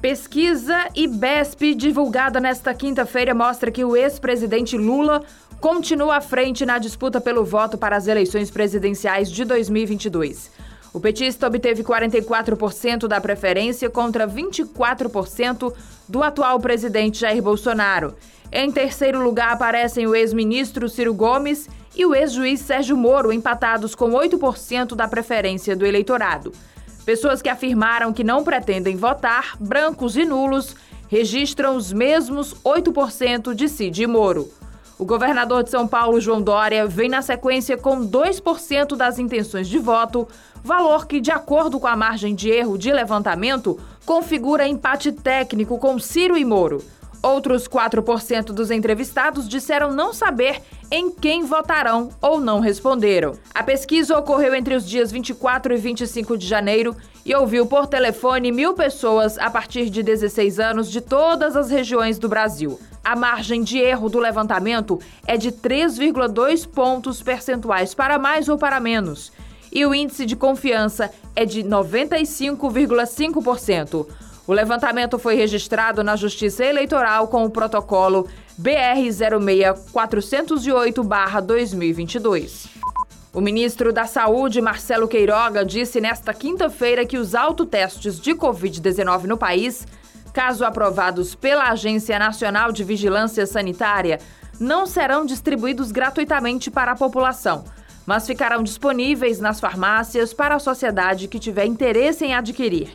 Pesquisa IBESP divulgada nesta quinta-feira mostra que o ex-presidente Lula continua à frente na disputa pelo voto para as eleições presidenciais de 2022. O petista obteve 44% da preferência contra 24% do atual presidente Jair Bolsonaro. Em terceiro lugar aparecem o ex-ministro Ciro Gomes e o ex-juiz Sérgio Moro, empatados com 8% da preferência do eleitorado. Pessoas que afirmaram que não pretendem votar, brancos e nulos, registram os mesmos 8% de Cid Moro. O governador de São Paulo, João Dória, vem na sequência com 2% das intenções de voto, valor que, de acordo com a margem de erro de levantamento, configura empate técnico com Ciro e Moro. Outros 4% dos entrevistados disseram não saber em quem votarão ou não responderam. A pesquisa ocorreu entre os dias 24 e 25 de janeiro e ouviu por telefone mil pessoas a partir de 16 anos de todas as regiões do Brasil. A margem de erro do levantamento é de 3,2 pontos percentuais para mais ou para menos. E o índice de confiança é de 95,5%. O levantamento foi registrado na Justiça Eleitoral com o protocolo BR 06408-2022. O ministro da Saúde, Marcelo Queiroga, disse nesta quinta-feira que os autotestes de Covid-19 no país, caso aprovados pela Agência Nacional de Vigilância Sanitária, não serão distribuídos gratuitamente para a população, mas ficarão disponíveis nas farmácias para a sociedade que tiver interesse em adquirir.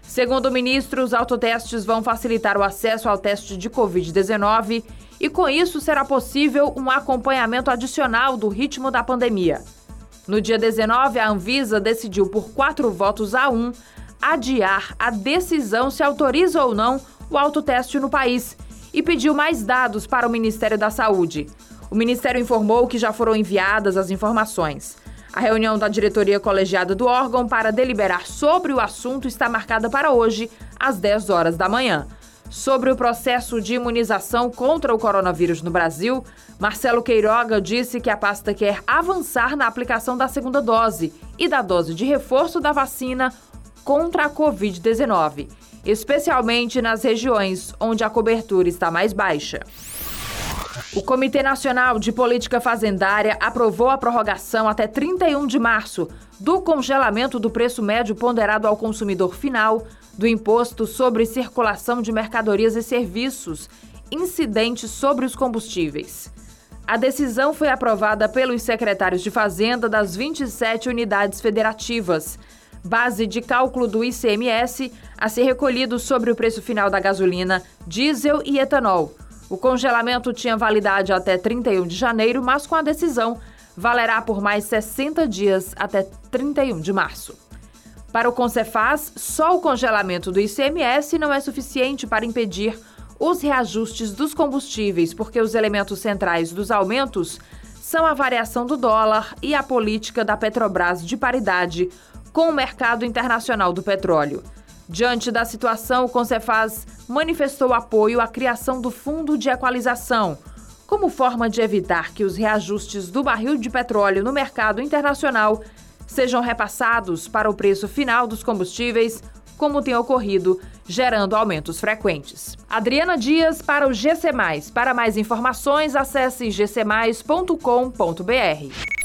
Segundo o ministro, os autotestes vão facilitar o acesso ao teste de Covid-19 e, com isso, será possível um acompanhamento adicional do ritmo da pandemia. No dia 19, a Anvisa decidiu, por quatro votos a um, adiar a decisão se autoriza ou não o autoteste no país e pediu mais dados para o Ministério da Saúde. O Ministério informou que já foram enviadas as informações. A reunião da diretoria colegiada do órgão para deliberar sobre o assunto está marcada para hoje, às 10 horas da manhã. Sobre o processo de imunização contra o coronavírus no Brasil, Marcelo Queiroga disse que a pasta quer avançar na aplicação da segunda dose e da dose de reforço da vacina contra a Covid-19, especialmente nas regiões onde a cobertura está mais baixa. O Comitê Nacional de Política Fazendária aprovou a prorrogação até 31 de março do congelamento do preço médio ponderado ao consumidor final do imposto sobre circulação de mercadorias e serviços incidentes sobre os combustíveis. A decisão foi aprovada pelos secretários de Fazenda das 27 unidades federativas, base de cálculo do ICMS a ser recolhido sobre o preço final da gasolina, diesel e etanol o congelamento tinha validade até 31 de janeiro, mas com a decisão valerá por mais 60 dias até 31 de março. Para o Concefaz, só o congelamento do ICMS não é suficiente para impedir os reajustes dos combustíveis, porque os elementos centrais dos aumentos são a variação do dólar e a política da Petrobras de paridade com o mercado internacional do petróleo. Diante da situação, o Concefaz manifestou apoio à criação do Fundo de Equalização, como forma de evitar que os reajustes do barril de petróleo no mercado internacional sejam repassados para o preço final dos combustíveis, como tem ocorrido, gerando aumentos frequentes. Adriana Dias para o GC. Para mais informações, acesse gcmais.com.br.